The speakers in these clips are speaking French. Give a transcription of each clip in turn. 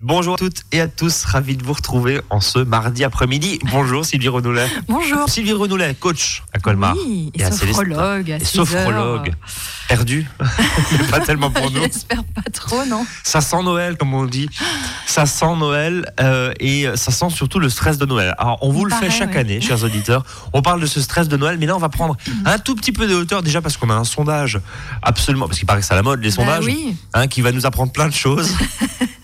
Bonjour à toutes et à tous, ravi de vous retrouver en ce mardi après-midi. Bonjour Sylvie Renoulet. Bonjour. Sylvie Renoulet, coach à Colmar. Oui, et, à sophrologue. Et sophrologue. Perdu Pas tellement pour nous. J'espère pas trop, non Ça sent Noël, comme on dit. Ça sent Noël euh, et ça sent surtout le stress de Noël. Alors, on vous le fait chaque année, chers auditeurs. On parle de ce stress de Noël, mais là, on va prendre un tout petit peu de hauteur, déjà parce qu'on a un sondage absolument, parce qu'il paraît que c'est à la mode, les bah sondages, oui. hein, qui va nous apprendre plein de choses.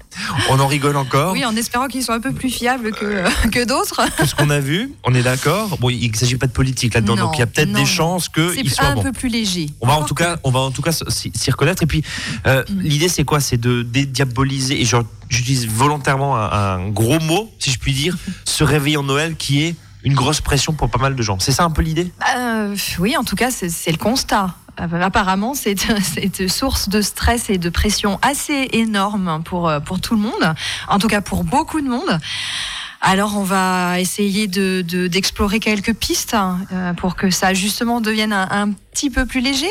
On en rigole encore. Oui, en espérant qu'ils soient un peu plus fiables que, que d'autres. Tout ce qu'on a vu, on est d'accord. Bon, il ne s'agit pas de politique là-dedans, donc il y a peut-être des chances qu'il soit un peu plus léger. On va en tout cas, on va en tout cas s'y reconnaître. Et puis, euh, mm. l'idée c'est quoi? C'est de dédiaboliser. Et j'utilise volontairement un, gros mot, si je puis dire, ce réveil en Noël qui est une grosse pression pour pas mal de gens. C'est ça un peu l'idée? Euh, Oui, en tout cas, c'est le constat. Euh, apparemment, c'est une source de stress et de pression assez énorme pour, euh, pour tout le monde, en tout cas pour beaucoup de monde. Alors, on va essayer d'explorer de, quelques pistes hein, pour que ça justement devienne un petit peu plus léger.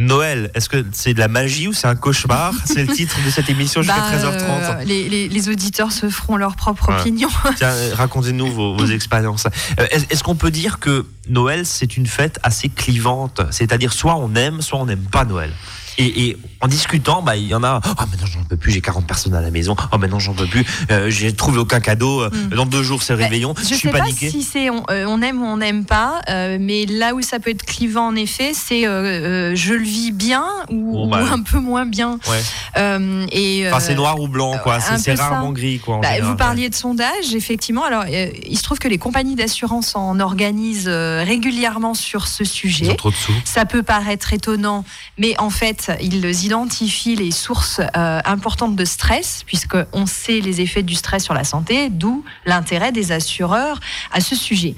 Noël, est-ce que c'est de la magie ou c'est un cauchemar C'est le titre de cette émission jusqu'à 13h30. Bah, euh, les, auditeurs se feront leur propre opinion. Tiens, racontez-nous vos, expériences. Euh, est-ce qu'on peut dire que Noël, c'est une fête assez clivante? C'est-à-dire soit on aime, soit on n'aime pas Noël et, en discutant, bah, il y en a. Oh, maintenant j'en peux plus, j'ai 40 personnes à la maison. Oh, maintenant j'en peux plus. Euh, j'ai trouvé aucun cadeau. Euh, mm. Dans deux jours, c'est le réveillon. Je, suis sais pas si c'est on, euh, on, aime ou on n'aime pas, mais là où ça peut être clivant en effet, c'est je le vis bien ou, bah, un peu moins bien. et enfin, c'est noir ou blanc, quoi. C'est rarement gris, quoi. Bah, vous parliez de sondage, effectivement. Alors, il se trouve que les compagnies d'assurance en organisent régulièrement sur ce sujet. Ils ont trop de sous. Ça peut paraître étonnant, mais en fait, ils identifient les sources euh, importantes de stress, puisqu'on sait les effets du stress sur la santé, d'où l'intérêt des assureurs à ce sujet.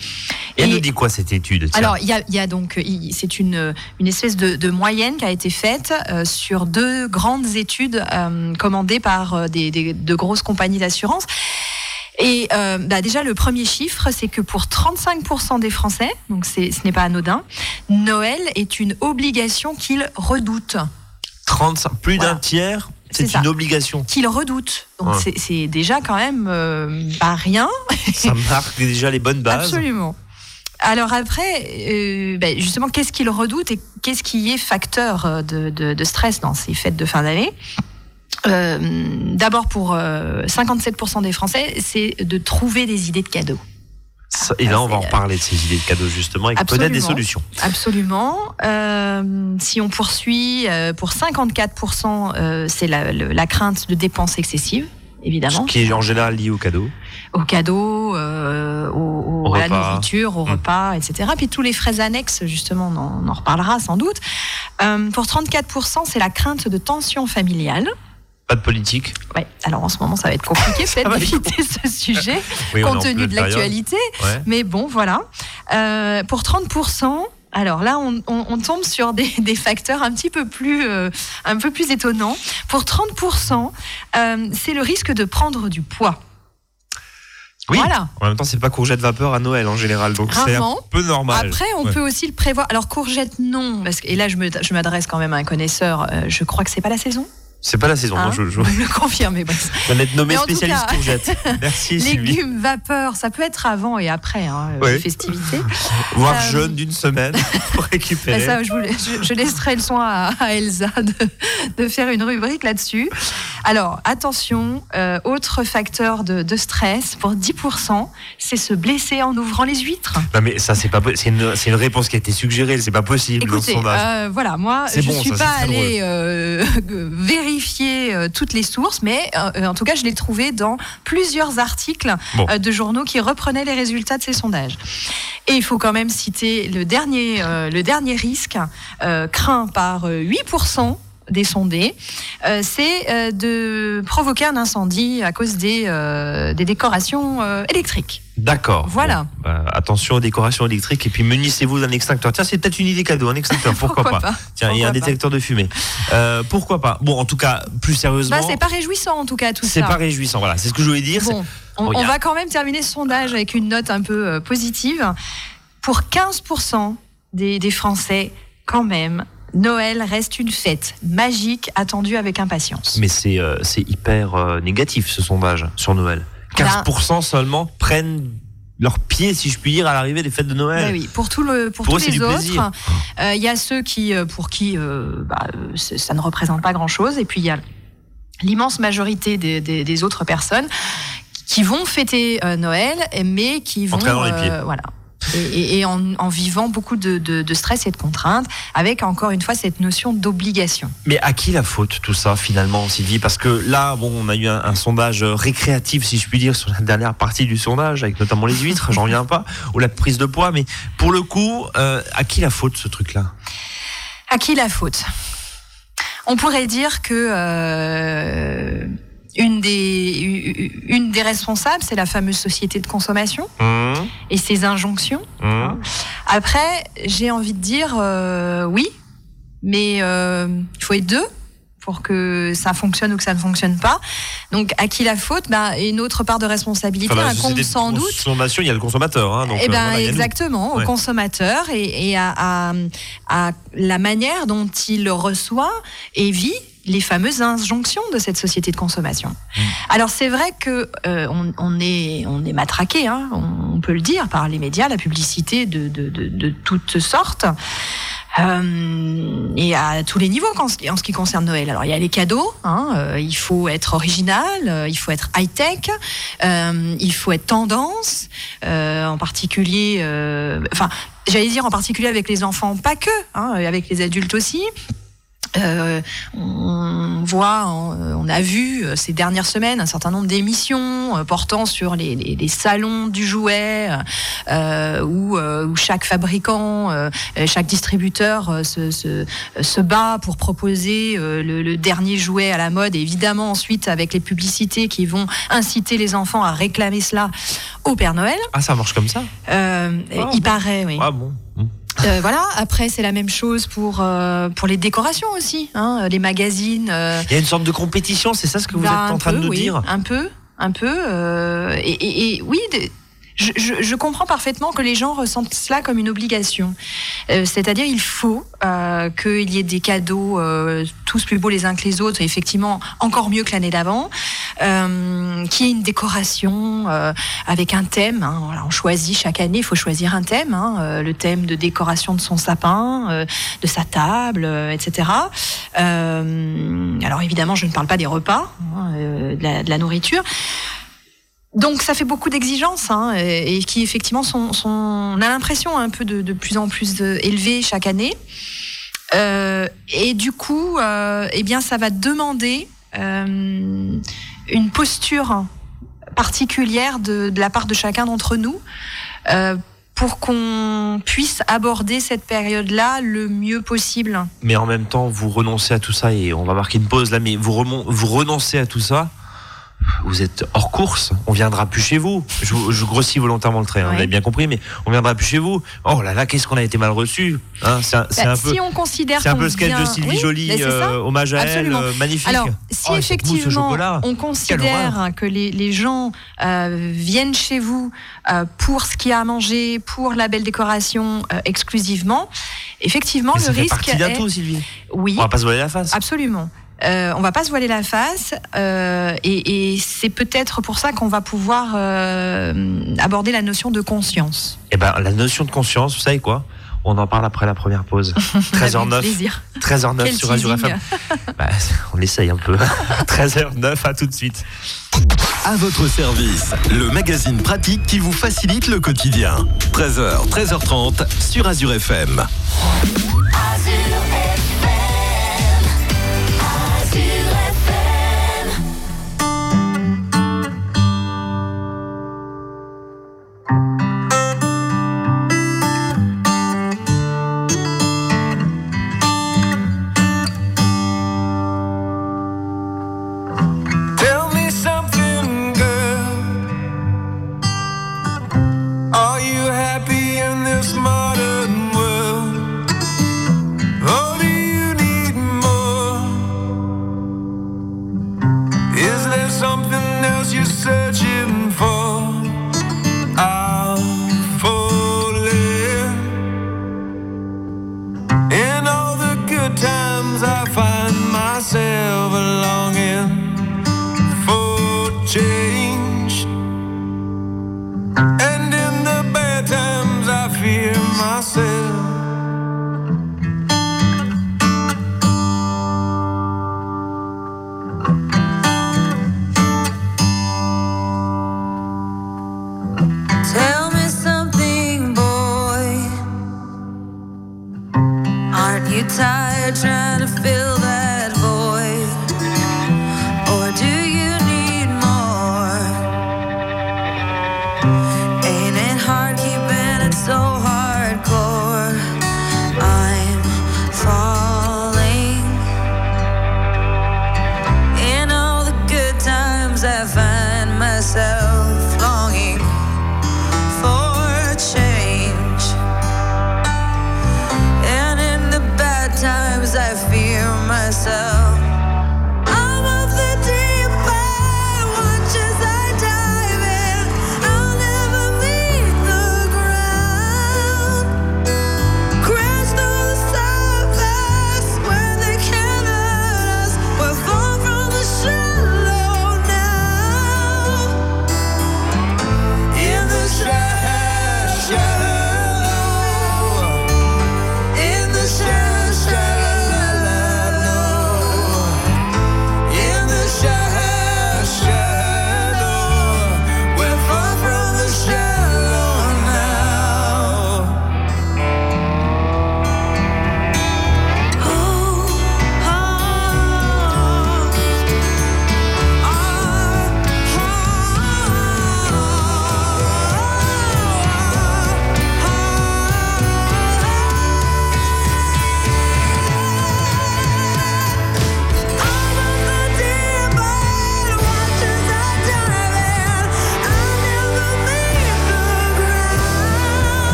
Et, elle nous dit quoi cette étude Alors, il y, a, donc, c'est une, une espèce de, moyenne qui a été faite euh, sur deux grandes études euh, commandées par des, de grosses compagnies d'assurance. Et bah déjà, le premier chiffre, c'est que pour 35% des Français, donc ce n'est pas anodin, Noël est une obligation qu'ils redoutent plus d'un tiers, c'est une obligation. Qu'il redoute. Donc c'est déjà quand même euh, pas rien. Ça marque déjà les bonnes bases. Absolument. Alors après, euh, ben, justement, qu'est-ce qu'il redoute et qu'est-ce qui est facteur euh, de, stress dans ces fêtes de fin d'année? D'abord, pour 57% des Français, c'est de trouver des idées de cadeaux. Et là, on va en parler de ces idées de cadeaux justement et peut-être des solutions. Absolument. Euh, si on poursuit, euh, pour 54%, euh, c'est la, crainte de dépenses excessives, évidemment. Ce qui est en général lié au cadeau. Au cadeau, au, à la nourriture, au mmh. repas, etc. Puis tous les frais annexes, justement, on en reparlera sans doute. pour 34%, c'est la crainte de tension familiale de politique Oui, alors en ce moment, ça va être compliqué peut-être d'éviter ce sujet, compte tenu de l'actualité. Mais bon, voilà. Euh, pour 30%, alors là, on, tombe sur des, facteurs un petit peu plus, euh, un peu plus étonnants. Pour 30%, euh, c'est le risque de prendre du poids. Oui. Voilà. En même temps, c'est pas courgette vapeur à Noël en général, donc c'est un peu normal. Après, on peut aussi le prévoir. Alors courgette, non, parce que, et là, je m'adresse quand même à un connaisseur. je crois que c'est pas la saison. C'est pas la saison, hein, je, je... le confirme. Bon. On va être nommé spécialiste courgette. Merci. Légumes, vapeur, ça peut être avant et après hein, les festivités. Voire euh... jeûne d'une semaine pour récupérer. Ça, je, je, laisserai le soin à, Elsa de, de, faire une rubrique là-dessus. Alors, attention, euh, autre facteur de, de, stress pour 10%, c'est se blesser en ouvrant les huîtres. Non, mais ça, c'est pas c'est une, une, réponse qui a été suggérée, c'est pas possible Écoutez, euh, voilà, moi, je ne suis pas allée euh, vérifier toutes les sources, mais en tout cas, je l'ai trouvé dans plusieurs articles de journaux qui reprenaient les résultats de ces sondages. Et il faut quand même citer le dernier, le dernier risque craint par 8% des sondés, euh, c'est euh, de provoquer un incendie à cause des, euh, des décorations électriques. D'accord. Voilà. Bah, attention aux décorations électriques et puis munissez-vous d'un extincteur. Tiens, c'est peut-être une idée cadeau, un extincteur, pourquoi, pas. Tiens, il y a un détecteur de fumée. pourquoi pas Bon, en tout cas, plus sérieusement. Bah, c'est pas réjouissant en tout cas tout ça. C'est pas réjouissant, voilà. C'est ce que je voulais dire. on, va quand même terminer ce sondage avec une note un peu positive. Pour 15% des, des Français, quand même, Noël reste une fête magique attendue avec impatience. Mais c'est euh, hyper euh, négatif ce sondage sur Noël. 15% ben, seulement prennent leur pied, si je puis dire, à l'arrivée des fêtes de Noël. Ben oui, pour, tout le, pour, tous les autres, euh, il y a ceux qui, pour qui bah, ça ne représente pas grand-chose, et puis il y a l'immense majorité des, des, autres personnes qui vont fêter Noël, mais qui vont... Voilà et, en, vivant beaucoup de, stress et de contraintes, avec encore une fois cette notion d'obligation. Mais à qui la faute tout ça finalement, Sylvie? Parce que là, bon, on a eu un, sondage récréatif, si je puis dire, sur la dernière partie du sondage, avec notamment les huîtres, j'en viens pas, ou la prise de poids. Mais pour le coup, euh, à qui la faute ce truc-là? À qui la faute? On pourrait dire que euh, une des, une des responsables, c'est la fameuse société de consommation mmh. et ses injonctions. Mmh. Après, j'ai envie de dire euh, oui, mais euh, il faut être deux pour que ça fonctionne ou que ça ne fonctionne pas. Donc, à qui la faute? Bah, Une autre part de responsabilité, un compte sans doute. Consommation, il y a le consommateur. Hein, eh ben, exactement, au consommateur et, et à, à, à, la manière dont il reçoit et vit les fameuses injonctions de cette société de consommation. Mmh. Alors c'est vrai que euh, on, est on est matraqué, hein, on, peut le dire par les médias, la publicité de, de, de, de toutes sortes. Euh, et à tous les niveaux en ce, en ce qui concerne Noël. Alors il y a les cadeaux, hein, euh, il faut être original, euh, il faut être high tech, euh, il faut être tendance, en particulier, enfin j'allais dire en particulier avec les enfants, pas que, hein, avec les adultes aussi. Euh, on voit, on a vu euh, ces dernières semaines un certain nombre d'émissions euh, portant sur les, les, les, salons du jouet, euh, où, où, chaque fabricant, chaque distributeur se, se, se, bat pour proposer le, le, dernier jouet à la mode, et évidemment ensuite avec les publicités qui vont inciter les enfants à réclamer cela au Père Noël. Ah, ça marche comme ça ah, Il paraît, oui. Ah bon hmm. Euh, voilà. Après, c'est la même chose pour euh, pour les décorations aussi, hein, les magazines. Euh. Il y a une sorte de compétition, c'est ça ce que vous bah, êtes en train de nous dire? Un peu, un peu. Et, et, et, oui, je, comprends parfaitement que les gens ressentent cela comme une obligation. Euh, c'est-à-dire, il faut euh, qu'il y ait des cadeaux euh, tous plus beaux les uns que les autres, effectivement encore mieux que l'année d'avant, qu'il y ait une décoration avec un thème. Hein. on choisit chaque année, il faut choisir un thème, hein, le thème de décoration de son sapin, de sa table, etc. alors évidemment, je ne parle pas des repas, hein, de la nourriture. Donc ça fait beaucoup d'exigences hein, et, qui effectivement sont, sont on a l'impression un peu de, de, plus en plus élevées chaque année. Euh, et du coup, euh, eh bien, ça va demander euh, une posture particulière de, de, la part de chacun d'entre nous euh, pour qu'on puisse aborder cette période-là le mieux possible. Mais en même temps, vous renoncez à tout ça et on va marquer une pause là. Mais vous, vous renoncez à tout ça vous êtes hors course, on viendra plus chez vous. Je, je grossis volontairement le trait, hein, vous avez bien compris, mais on viendra plus chez vous. Oh là là, qu'est-ce qu'on a été mal reçu. Hein, c'est un, bah, peu, si on considère c'est un peu le sketch de Sylvie Joly, euh, hommage à elle, euh, magnifique. Alors, si oh, effectivement on considère que les, les gens euh, viennent chez vous euh, pour ce qu'il y a à manger, pour la belle décoration exclusivement, effectivement, mais le risque. C'est partie tout, Sylvie. Oui. On va pas se voiler la face. Absolument. Euh, on va pas se voiler la face euh, et, c'est peut-être pour ça qu'on va pouvoir euh, aborder la notion de conscience. Eh ben, la notion de conscience, vous savez quoi? On en parle après la première pause. 13h09. 13h09 sur Azure FM. Bah, on essaye un peu. 13h09, à tout de suite. À votre service, le magazine pratique qui vous facilite le quotidien. 13h, 13h30 sur Azure FM.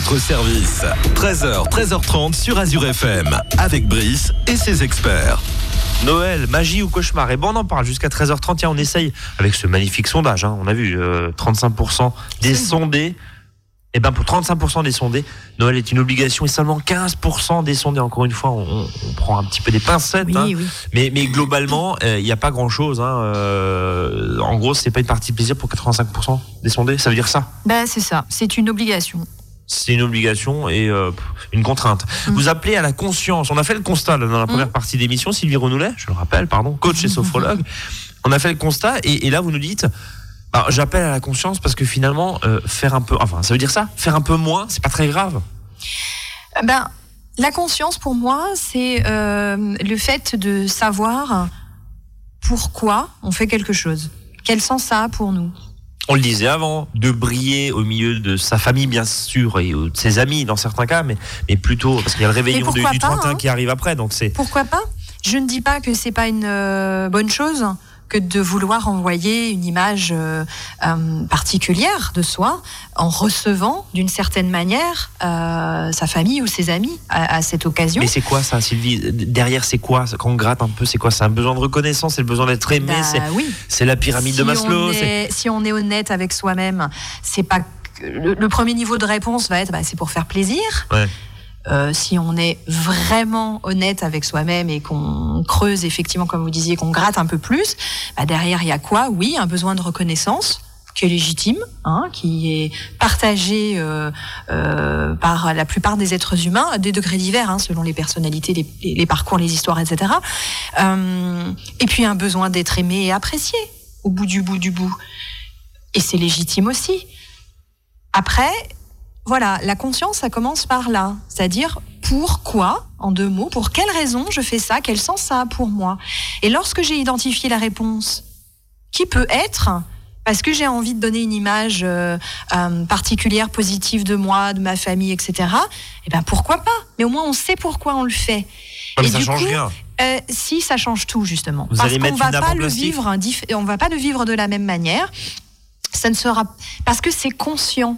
Service. 13h, 13h30 sur Azure FM, avec Brice et ses experts. Noël, magie ou cauchemar? Et bon, on en parle jusqu'à 13h30. Tiens, on essaye avec ce magnifique sondage. Hein. On a vu 35% euh, des sondés. Et eh ben pour 35% des sondés, Noël est une obligation et seulement 15% des sondés. Encore une fois, on, prend un petit peu des pincettes, hein. Mais, mais globalement, euh, il n'y a pas grand chose. Hein. Euh, en gros, c'est pas une partie plaisir pour 85% des sondés. Ça veut dire ça? Ben c'est ça. C'est une obligation c'est une obligation et euh, une contrainte. Mm. Vous appelez à la conscience. On a fait le constat dans la première mm. partie d'émission, Sylvie Renoulet, je le rappelle, pardon, coach et mm. sophrologue. On a fait le constat et, là vous nous dites, bah, j'appelle à la conscience parce que finalement, euh, faire un peu, enfin, ça veut dire ça, faire un peu moins, c'est pas très grave. Ben, la conscience pour moi, c'est euh, le fait de savoir pourquoi on fait quelque chose. Quel sens ça a pour nous? On le disait avant, de briller au milieu de sa famille, bien sûr, et de ses amis dans certains cas, mais, mais plutôt parce qu'il y a le réveillon du 31 hein qui arrive après. Donc c'est. Pourquoi pas? Je ne dis pas que c'est pas une euh, bonne chose que de vouloir envoyer une image euh, euh, particulière de soi en recevant d'une certaine manière euh, sa famille ou ses amis à, cette occasion. Mais c'est quoi ça, Sylvie? Derrière, c'est quoi? Quand on gratte un peu, c'est quoi? C'est un besoin de reconnaissance, c'est le besoin d'être aimé, bah c'est la pyramide de Maslow. si on est honnête avec soi-même, c'est pas le, premier niveau de réponse va être bah, c'est pour faire plaisir. Ouais. Euh, si on est vraiment honnête avec soi-même et qu'on creuse effectivement, comme vous disiez, qu'on gratte un peu plus, bah derrière il y a quoi? Oui, un besoin de reconnaissance qui est légitime, hein, qui est partagé euh, euh, par la plupart des êtres humains, à des degrés divers, hein, selon les personnalités, les, les, parcours, les histoires, etc. Euh, et puis un besoin d'être aimé et apprécié au bout du bout du bout. Et c'est légitime aussi. Après, voilà, la conscience, ça commence par là. C'est-à-dire, pourquoi, en deux mots, pour quelle raison je fais ça, quel sens ça a pour moi? Et lorsque j'ai identifié la réponse, qui peut être parce que j'ai envie de donner une image euh, euh, particulière, positive de moi, de ma famille, etc. Eh ben pourquoi pas? Mais au moins on sait pourquoi on le fait. mais ça change rien. Euh, si ça change tout justement, parce qu'on va pas le vivre, on va pas le vivre de la même manière. Ça ne sera parce que c'est conscient.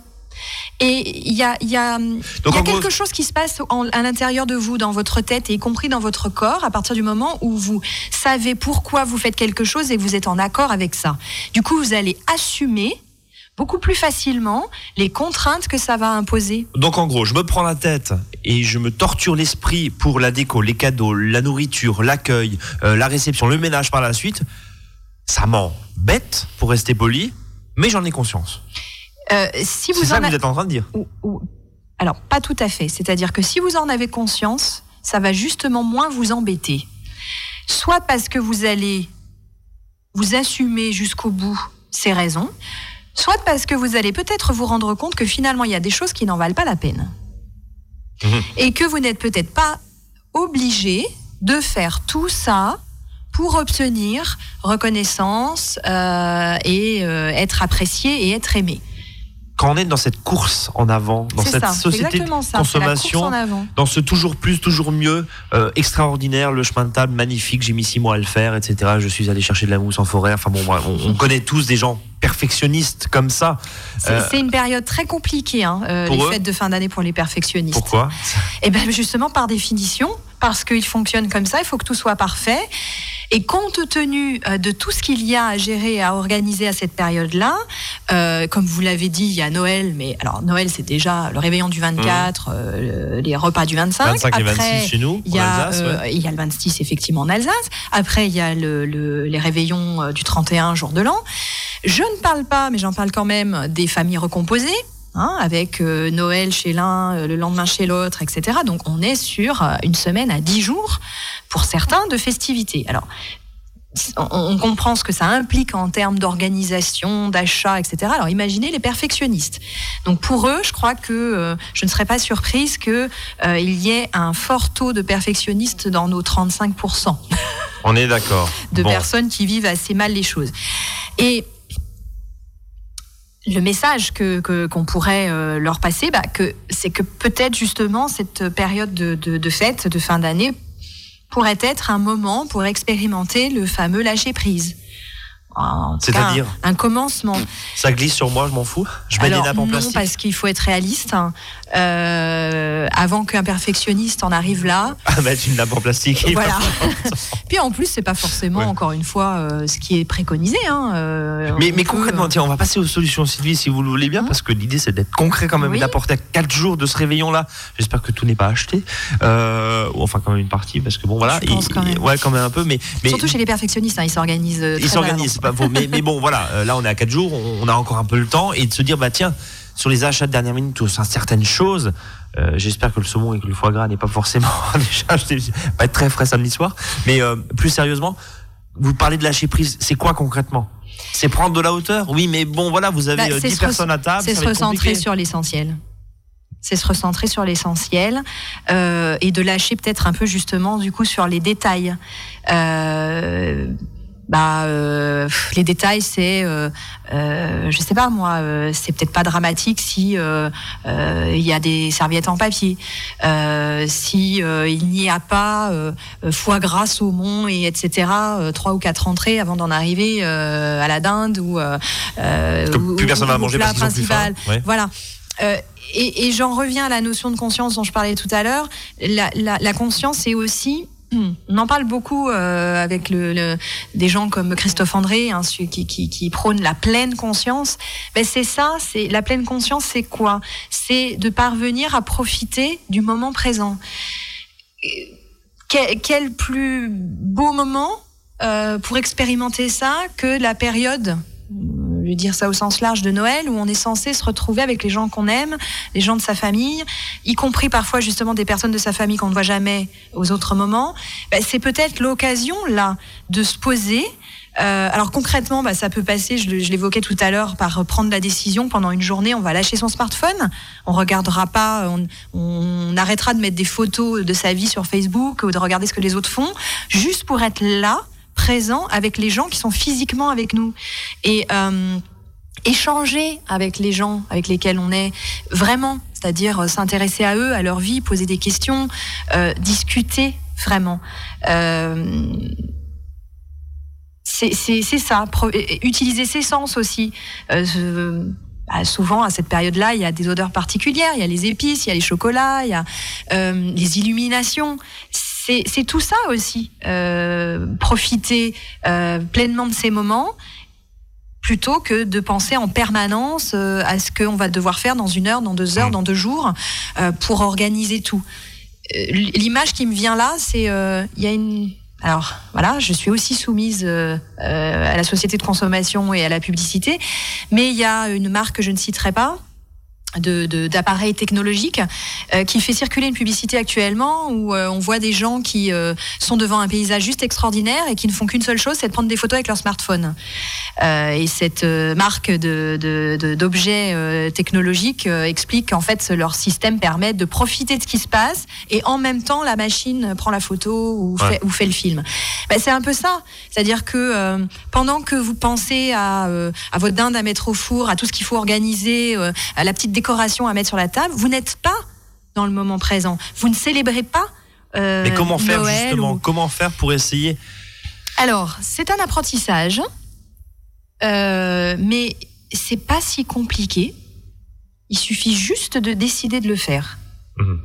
Et il y a, y a, y a quelque chose qui se passe à l'intérieur de vous, dans votre tête, et y compris dans votre corps, à partir du moment où vous savez pourquoi vous faites quelque chose et vous êtes en accord avec ça. Du coup, vous allez assumer beaucoup plus facilement les contraintes que ça va imposer. Donc en gros, je me prends la tête et je me torture l'esprit pour la déco, les cadeaux, la nourriture, l'accueil, euh, la réception, le ménage par la suite. Ça m'embête, pour rester poli, mais j'en ai conscience. Euh, si c'est ça que vous êtes en train de dire. Alors, pas tout à fait. C'est-à-dire que si vous en avez conscience, ça va justement moins vous embêter. Soit parce que vous allez vous assumez jusqu'au bout ces raisons, soit parce que vous allez peut-être vous rendre compte que finalement il y a des choses qui n'en valent pas la peine. Mhm. Et que vous n'êtes peut-être pas obligé de faire tout ça pour obtenir reconnaissance euh, et euh, être apprécié et être aimé quand on est dans cette course en avant, dans cette société de consommation, dans ce toujours plus, toujours mieux, euh, extraordinaire, le chemin de table magnifique, j'ai mis six mois à le faire, etc. Je suis allé chercher de la mousse en forêt. Enfin bon, on, connaît tous des gens perfectionnistes comme ça. C'est euh, une période très compliquée, hein, euh, les fêtes de fin d'année pour les perfectionnistes. Pourquoi? Eh bien justement par définition, parce qu'ils fonctionnent comme ça, il faut que tout soit parfait. Et compte tenu euh, de tout ce qu'il y a à gérer à organiser à cette période-là, euh, comme vous l'avez dit, il y a Noël, mais alors Noël c'est déjà le réveillon du 24, mmh. euh, les repas du 25. 25 et 26 chez nous, il y, a, il y a le 26 effectivement en Alsace. Après il y a le, les réveillons du 31 jour de l'an. Je ne parle pas, mais j'en parle quand même, des familles recomposées. Hein, avec Noël chez l'un, le lendemain chez l'autre, etc. Donc on est sur une semaine à 10 jours pour certains, de festivités. Alors, on comprend ce que ça implique en termes d'organisation, d'achat, etc. Alors imaginez les perfectionnistes. Donc pour eux, je crois que euh, je ne serais pas surprise qu'il euh, y ait un fort taux de perfectionnistes dans nos 35%. On est d'accord. de personnes qui vivent assez mal les choses. Et le message que qu'on pourrait euh, leur passer, bah, que c'est que peut-être justement cette période de, de, de fête, de fin d'année, pourrait être un moment pour expérimenter le fameux lâcher prise. C'est-à-dire un, commencement. Ça glisse sur moi, je m'en fous. Je mets des nappes en plastique. Non, parce qu'il faut être réaliste. Euh, avant qu'un perfectionniste en arrive là. Ah, mettre une nappe en plastique. Voilà. Puis en plus, c'est pas forcément, encore une fois, euh, ce qui est préconisé. Hein, euh, mais, mais concrètement, tiens, on va passer aux solutions Sylvie, si vous le voulez bien, hein parce que l'idée, c'est d'être concret quand même et d'apporter à 4 jours de ce réveillon-là. J'espère que tout n'est pas acheté. ou enfin, quand même une partie, parce que bon, voilà. Je pense quand même. Ouais, quand même un peu. Mais, mais Surtout chez les perfectionnistes, hein, ils s'organisent. Ils s'organisent, pas mais, mais, bon, voilà, là, on est à 4 jours, on, a encore un peu le temps, et de se dire, bah tiens, sur les achats de dernière minute ou sur certaines choses, euh, j'espère que le saumon et que le foie gras n'est pas forcément déjà pas être très frais samedi soir. Mais euh, plus sérieusement, vous parlez de lâcher prise, c'est quoi concrètement? C'est prendre de la hauteur? Oui, mais bon, voilà, vous avez bah, 10 euh, personnes à table. C'est se recentrer sur l'essentiel. C'est se recentrer sur l'essentiel euh, et de lâcher peut-être un peu justement du coup sur les détails. Euh, bah euh, les détails c'est euh, euh, je sais pas moi euh, c'est peut-être pas dramatique si euh, il y a des serviettes en papier. Si il n'y a pas foie gras saumon et etc trois ou quatre entrées avant d'en arriver à la dinde ou, plus personne va manger parce principal. voilà. Et, et j'en reviens à la notion de conscience dont je parlais tout à l'heure. La, la, la conscience c'est aussi on en parle beaucoup euh, avec le, des gens comme Christophe André, hein, qui, qui, qui prône la pleine conscience. Ben c'est ça, c'est la pleine conscience, c'est quoi? C'est de parvenir à profiter du moment présent. Quel, quel plus beau moment euh, pour expérimenter ça que la période je vais dire ça au sens large de Noël, où on est censé se retrouver avec les gens qu'on aime, les gens de sa famille, y compris parfois justement des personnes de sa famille qu'on ne voit jamais aux autres moments. Bah, c'est peut-être l'occasion là de se poser. Euh, alors concrètement, bah, ça peut passer, je, l'évoquais tout à l'heure, par prendre la décision pendant une journée, on va lâcher son smartphone, on regardera pas, on, on arrêtera de mettre des photos de sa vie sur Facebook ou de regarder ce que les autres font, juste pour être là présent avec les gens qui sont physiquement avec nous. Et euh, échanger avec les gens avec lesquels on est vraiment, c'est-à-dire euh, s'intéresser à eux, à leur vie, poser des questions, euh, discuter vraiment. C'est ça, utiliser ses sens aussi. Bah, souvent à cette période-là, il y a des odeurs particulières, il y a les épices, il y a les chocolats, il y a les illuminations c'est tout ça aussi. Euh, profiter euh, pleinement de ces moments plutôt que de penser en permanence euh, à ce qu'on va devoir faire dans une heure, dans deux heures, mmh. dans deux jours, pour organiser tout. L'image qui me vient là, c'est il y a une alors voilà, je suis aussi soumise à la société de consommation et à la publicité, mais il y a une marque que je ne citerai pas, d'appareils technologiques euh, qui fait circuler une publicité actuellement où euh, on voit des gens qui euh, sont devant un paysage juste extraordinaire et qui ne font qu'une seule chose, c'est de prendre des photos avec leur smartphone. et cette marque d'objets de, technologiques explique qu'en fait leur système permet de profiter de ce qui se passe et en même temps la machine prend la photo ou, fait, ou fait, le film. Ben, c'est un peu ça, c'est-à-dire que pendant que vous pensez à, à votre dinde à mettre au four, à tout ce qu'il faut organiser, à la petite décoration à mettre sur la table, vous n'êtes pas dans le moment présent. Vous ne célébrez pas. Euh, Mais comment faire justement Comment faire pour essayer Alors, c'est un apprentissage, euh, mais c'est pas si compliqué. Il suffit juste de décider de le faire mhm.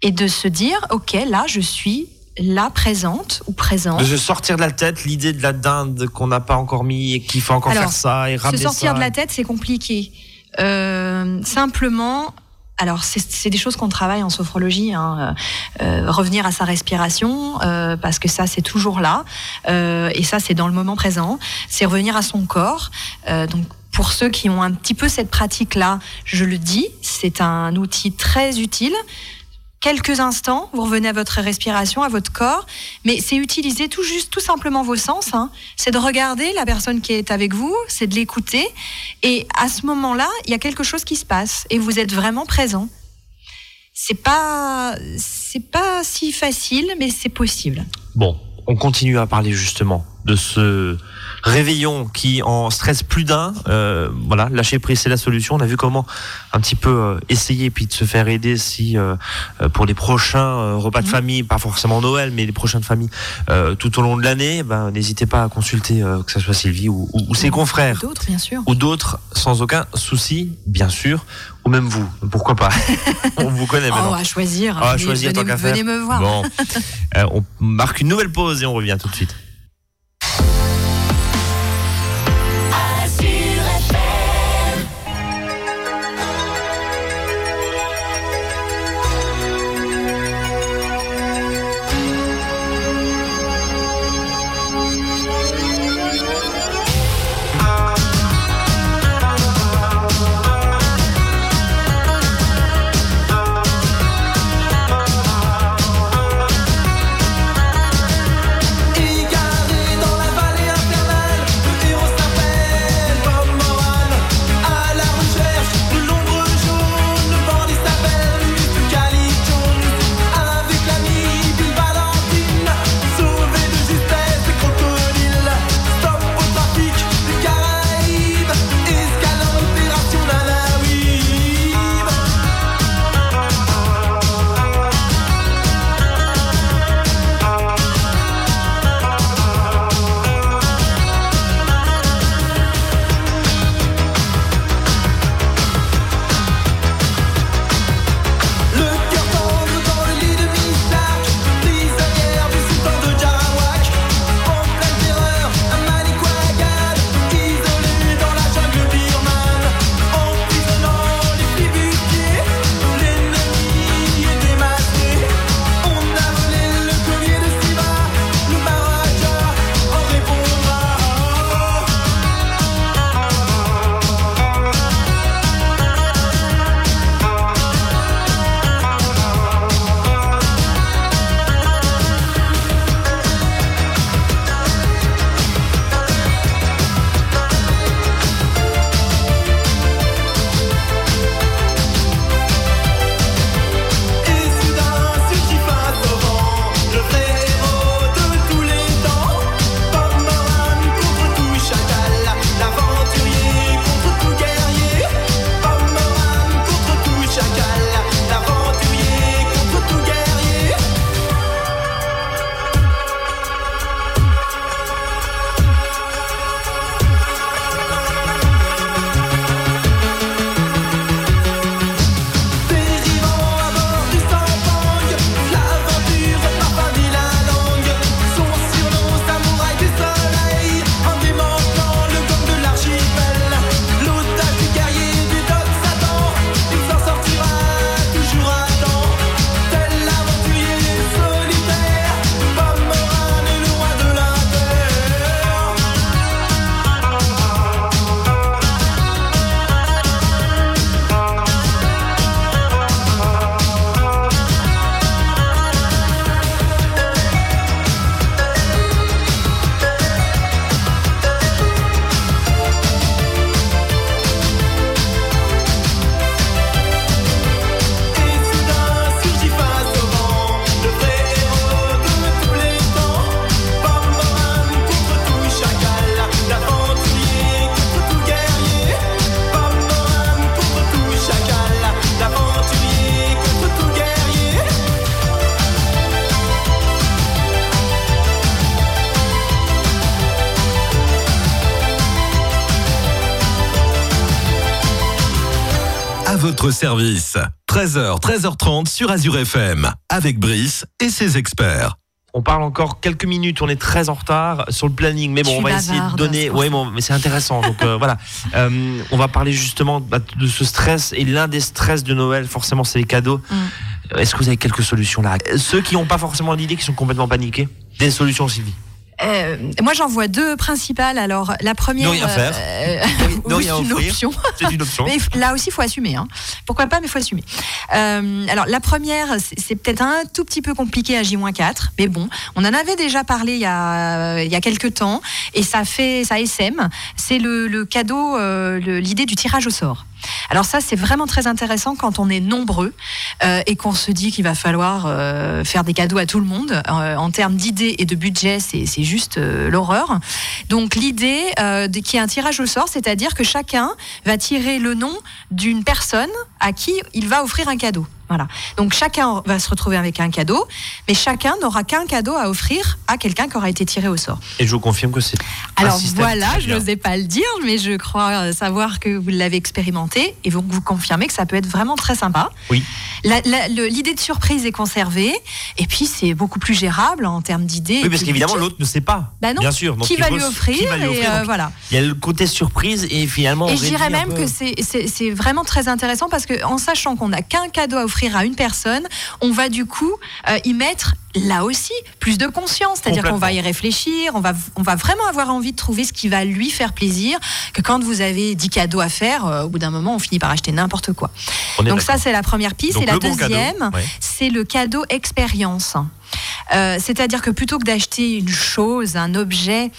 et de se dire ok, là, je suis là présente ou présent. De se sortir de la tête l'idée de la dinde qu'on n'a pas encore mis et qu'il faut encore faire ça et ramener Se sortir de la tête, c'est compliqué. Euh, simplement, alors c'est des choses qu'on travaille en sophrologie, hein, euh, euh, revenir à sa respiration, parce que ça c'est toujours là, et ça c'est dans le moment présent, c'est revenir à son corps. donc pour ceux qui ont un petit peu cette pratique-là, je le dis, c'est un outil très utile quelques instants, vous revenez à votre respiration, à votre corps, mais c'est utiliser tout juste, tout simplement vos sens. Hein. C'est de regarder la personne qui est avec vous, c'est de l'écouter, et à ce moment-là, il y a quelque chose qui se passe, et vous êtes vraiment présent. C'est pas, c'est pas si facile, mais c'est possible. Bon, on continue à parler justement de ce réveillon qui en stresse plus d'un. Euh, voilà, lâcher prise, c'est la solution. On a vu comment un petit peu euh, essayer puis de se faire aider si euh, pour les prochains repas de mhm. famille, pas forcément Noël, mais les prochaines familles tout au long de l'année, ben, n'hésitez pas à consulter que ce soit Sylvie ou, ses confrères. Ou d'autres, bien sûr. Ou d'autres, sans aucun souci, bien sûr. Ou même vous, pourquoi pas On vous connaît maintenant. Oh, à choisir. à choisir venez, venez me voir. Bon, on marque une nouvelle pause et on revient tout de suite. Votre service. 13h, 13h30 sur Azure FM, avec Brice et ses experts. On parle encore quelques minutes, on est très en retard sur le planning, mais bon, on va essayer de donner. Oui, bon, mais c'est intéressant. Donc euh, voilà, euh, on va parler justement bah, de ce stress et l'un des stress de Noël, forcément, c'est les cadeaux. Mm. Est-ce que vous avez quelques solutions là? Ceux qui n'ont pas forcément d'idée, qui sont complètement paniqués, des solutions, Sylvie? Euh, moi, j'en vois deux principales. Alors, la première. Non, rien faire. Euh, c'est une option. C'est une option. mais là aussi, il faut assumer. Hein. Pourquoi pas, mais il faut assumer. Euh, alors, la première, c'est peut-être un tout petit peu compliqué à J-4, mais bon, on en avait déjà parlé il y a, il y a quelques temps, et ça fait, ça SM. C'est le, le, cadeau, l'idée du tirage au sort. Alors ça, c'est vraiment très intéressant quand on est nombreux euh, et qu'on se dit qu'il va falloir euh, faire des cadeaux à tout le monde. Euh, en termes d'idées et de budget, c'est juste l'horreur. Donc l'idée qui est un tirage au sort, c'est-à-dire que chacun va tirer le nom d'une personne à qui il va offrir un cadeau. Voilà. Donc chacun va se retrouver avec un cadeau, mais chacun n'aura qu'un cadeau à offrir à quelqu'un qui aura été tiré au sort. Et je vous confirme que c'est. Alors voilà, je n'osais pas le dire, mais je crois savoir que vous l'avez expérimenté et vous vous confirmez que ça peut être vraiment très sympa. Oui. L'idée de surprise est conservée et puis c'est beaucoup plus gérable en termes d'idées. Oui, parce qu'évidemment l'autre ne sait pas. Bah non. Bien sûr. qui, va lui offrir, et euh, voilà. Il y a le côté surprise et finalement. Et je dirais même que c'est vraiment très intéressant parce que en sachant qu'on n'a qu'un cadeau à offrir à une personne, on va du coup euh, y mettre là aussi plus de conscience, c'est-à-dire qu'on va y réfléchir, on va, on va vraiment avoir envie de trouver ce qui va lui faire plaisir, que quand vous avez 10 cadeaux à faire, euh, au bout d'un moment, on finit par acheter n'importe quoi. Donc ça, c'est la première piste. et la deuxième, c'est le cadeau expérience. Euh, c'est-à-dire que plutôt que d'acheter une chose, un objet,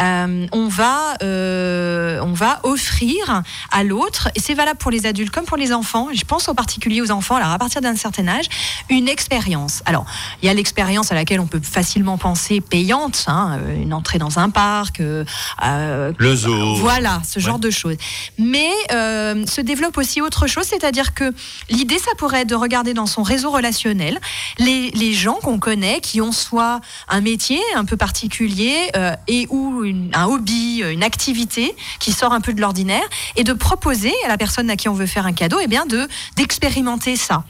euh, on, va, euh, on va offrir à l'autre, et c'est valable pour les adultes comme pour les enfants, je pense en particulier aux enfants, alors à partir d'un certain âge, une expérience. Alors, il y a l'expérience à laquelle on peut facilement penser payante, hein, une entrée dans un parc, le zoo. Voilà, ce genre de choses. Mais se développe aussi autre chose, c'est-à-dire que l'idée, ça pourrait être de regarder dans son réseau relationnel les, les gens qu'on connaît qui ont soit un métier un peu particulier euh, et ou un hobby, une activité qui sort un peu de l'ordinaire, et de proposer à la personne à qui on veut faire un cadeau, et eh bien de d'expérimenter ça.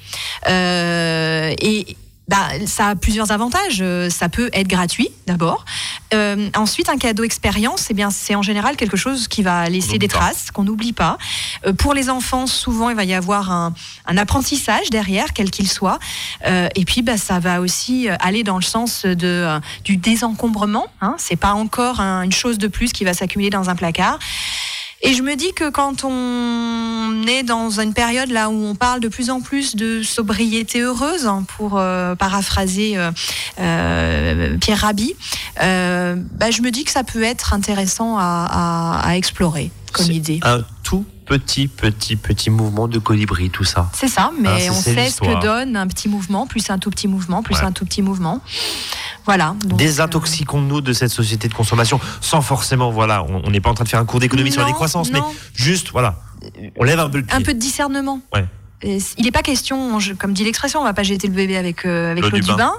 Euh, et bah, ça a plusieurs avantages. Euh, ça peut être gratuit d'abord. Euh, ensuite, un cadeau expérience, eh bien, c'est en général quelque chose qui va laisser des traces, qu'on n'oublie pas. Euh, pour les enfants, souvent, il va y avoir un, apprentissage derrière, quel qu'il soit. et puis, bah, ça va aussi aller dans le sens de, du désencombrement. Hein. C'est pas encore une chose de plus qui va s'accumuler dans un placard. Et je me dis que quand on est dans une période là où on parle de plus en plus de sobriété heureuse, hein, pour euh, paraphraser euh, euh, Pierre Rabhi, bah, je me dis que ça peut être intéressant à, explorer comme idée. Un tout petit, petit, petit mouvement de colibri, tout ça. C'est ça, mais on sait ce que donne un petit mouvement, plus un tout petit mouvement, plus un tout petit mouvement. Voilà. Désintoxiquons-nous de cette société de consommation sans forcément, voilà, on n'est pas en train de faire un cours d'économie sur la décroissance, mais juste, voilà, on lève un peu le pied. Un peu de discernement. il n'est pas question, comme dit l'expression, on va pas jeter le bébé avec, euh, avec l'eau du bain.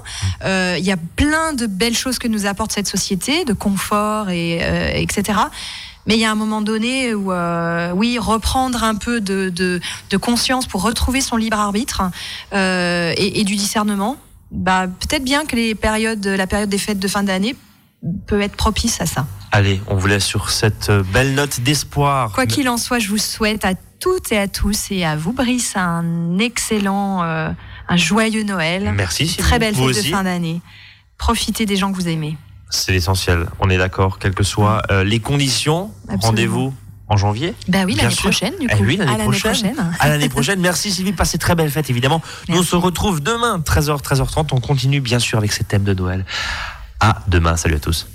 Euh, il y a plein de belles choses que nous apporte cette société, de confort, et, euh, etc. Mais il y a un moment donné où, oui, reprendre un peu de, de, conscience pour retrouver son libre arbitre et, et, du discernement bah, peut-être bien que les périodes, la période des fêtes de fin d'année peut être propice à ça. Allez, on vous laisse sur cette belle note d'espoir. Quoi qu'il en soit, je vous souhaite à toutes et à tous et à vous, Brice, un excellent, euh, un joyeux Noël. Merci. Très belle fête de fin d'année. Profitez des gens que vous aimez. C'est l'essentiel. On est d'accord, quelles que soient euh, les conditions. Rendez-vous en janvier. Bah oui, l'année prochaine, du eh coup. oui, l'année prochaine. À l'année prochaine. Merci Sylvie, passez très belle fête, évidemment. Nous, on se retrouve demain, 13h, 13h30. On continue, bien sûr, avec ces thèmes de Noël. À demain. Salut à tous.